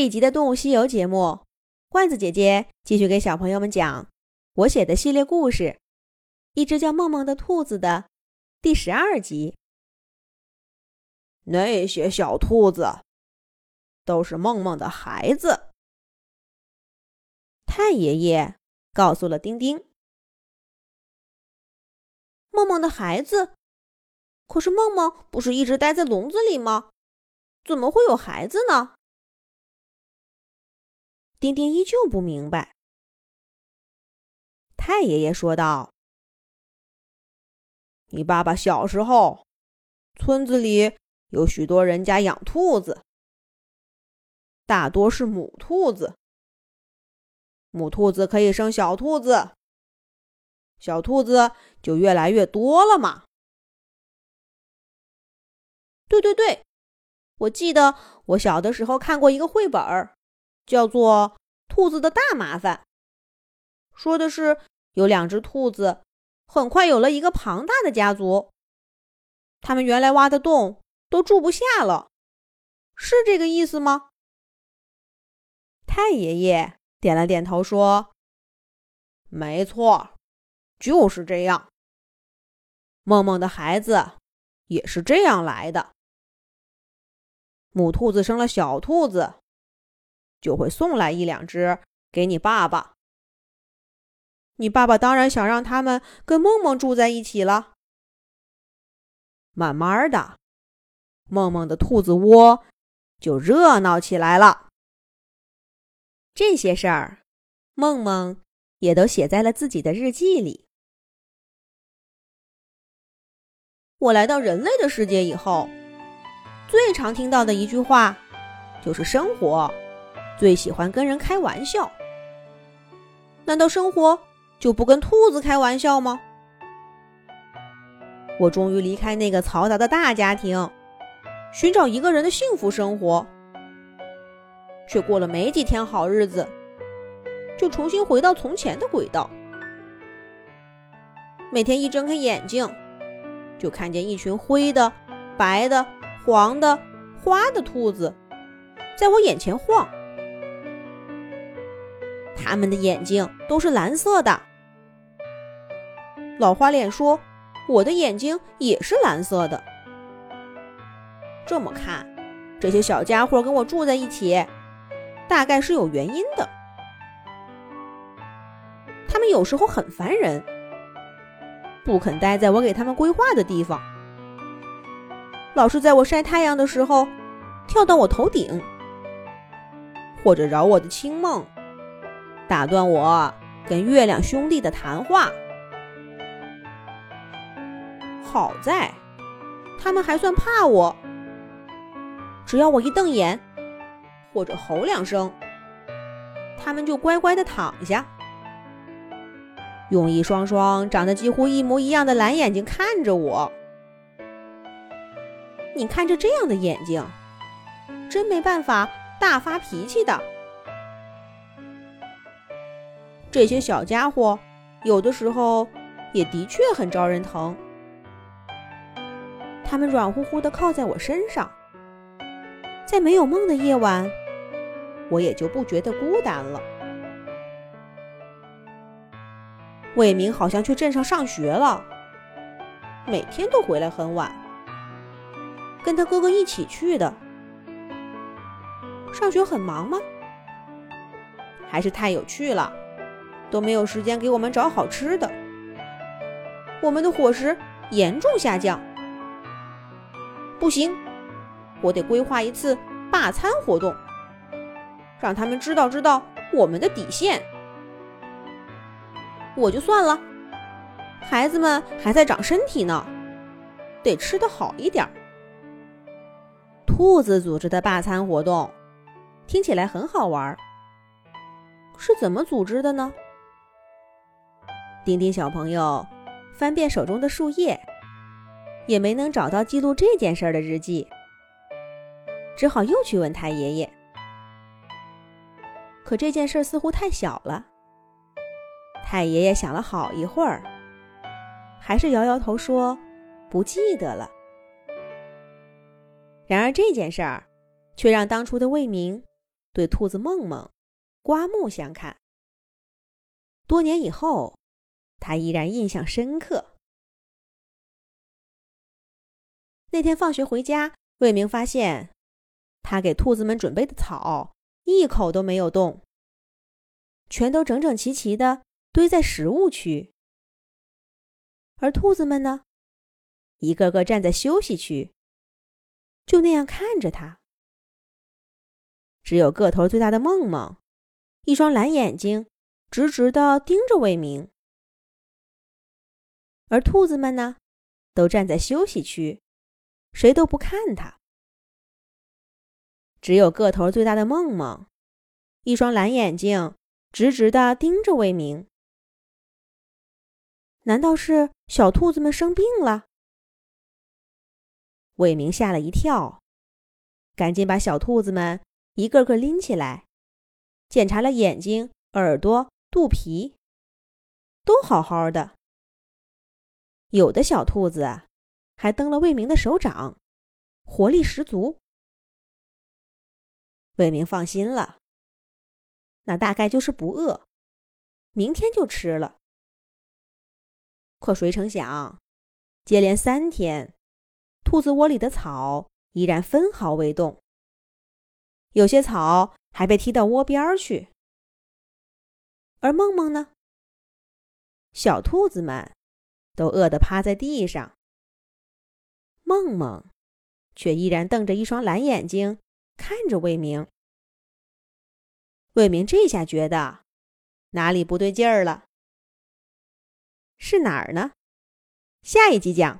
这一集的《动物西游》节目，罐子姐姐继续给小朋友们讲我写的系列故事《一只叫梦梦的兔子》的第十二集。那些小兔子都是梦梦的孩子。太爷爷告诉了丁丁：“梦梦的孩子，可是梦梦不是一直待在笼子里吗？怎么会有孩子呢？”丁丁依旧不明白。太爷爷说道：“你爸爸小时候，村子里有许多人家养兔子，大多是母兔子。母兔子可以生小兔子，小兔子就越来越多了嘛。”对对对，我记得我小的时候看过一个绘本儿。叫做兔子的大麻烦，说的是有两只兔子，很快有了一个庞大的家族。他们原来挖的洞都住不下了，是这个意思吗？太爷爷点了点头说：“没错，就是这样。梦梦的孩子也是这样来的。母兔子生了小兔子。”就会送来一两只给你爸爸。你爸爸当然想让他们跟梦梦住在一起了。慢慢的，梦梦的兔子窝就热闹起来了。这些事儿，梦梦也都写在了自己的日记里。我来到人类的世界以后，最常听到的一句话就是“生活”。最喜欢跟人开玩笑，难道生活就不跟兔子开玩笑吗？我终于离开那个嘈杂的大家庭，寻找一个人的幸福生活，却过了没几天好日子，就重新回到从前的轨道。每天一睁开眼睛，就看见一群灰的、白的、黄的、花的兔子在我眼前晃。他们的眼睛都是蓝色的。老花脸说：“我的眼睛也是蓝色的。”这么看，这些小家伙跟我住在一起，大概是有原因的。他们有时候很烦人，不肯待在我给他们规划的地方，老是在我晒太阳的时候跳到我头顶，或者扰我的清梦。打断我跟月亮兄弟的谈话。好在他们还算怕我，只要我一瞪眼或者吼两声，他们就乖乖的躺下，用一双双长得几乎一模一样的蓝眼睛看着我。你看着这样的眼睛，真没办法大发脾气的。这些小家伙有的时候也的确很招人疼，他们软乎乎的靠在我身上，在没有梦的夜晚，我也就不觉得孤单了。魏明好像去镇上上学了，每天都回来很晚，跟他哥哥一起去的。上学很忙吗？还是太有趣了？都没有时间给我们找好吃的，我们的伙食严重下降。不行，我得规划一次罢餐活动，让他们知道知道我们的底线。我就算了，孩子们还在长身体呢，得吃的好一点。兔子组织的罢餐活动听起来很好玩，是怎么组织的呢？丁丁小朋友翻遍手中的树叶，也没能找到记录这件事儿的日记，只好又去问太爷爷。可这件事似乎太小了，太爷爷想了好一会儿，还是摇摇头说不记得了。然而这件事儿却让当初的魏明对兔子梦梦刮目相看。多年以后，他依然印象深刻。那天放学回家，魏明发现他给兔子们准备的草一口都没有动，全都整整齐齐的堆在食物区，而兔子们呢，一个个站在休息区，就那样看着他。只有个头最大的梦梦，一双蓝眼睛直直的盯着魏明，而兔子们呢，都站在休息区。谁都不看他，只有个头最大的梦梦，一双蓝眼睛直直的盯着魏明。难道是小兔子们生病了？魏明吓了一跳，赶紧把小兔子们一个个拎起来，检查了眼睛、耳朵、肚皮，都好好的。有的小兔子。还蹬了魏明的手掌，活力十足。魏明放心了，那大概就是不饿，明天就吃了。可谁成想，接连三天，兔子窝里的草依然分毫未动，有些草还被踢到窝边去。而梦梦呢？小兔子们都饿得趴在地上。梦梦，却依然瞪着一双蓝眼睛看着魏明。魏明这下觉得哪里不对劲儿了，是哪儿呢？下一集讲。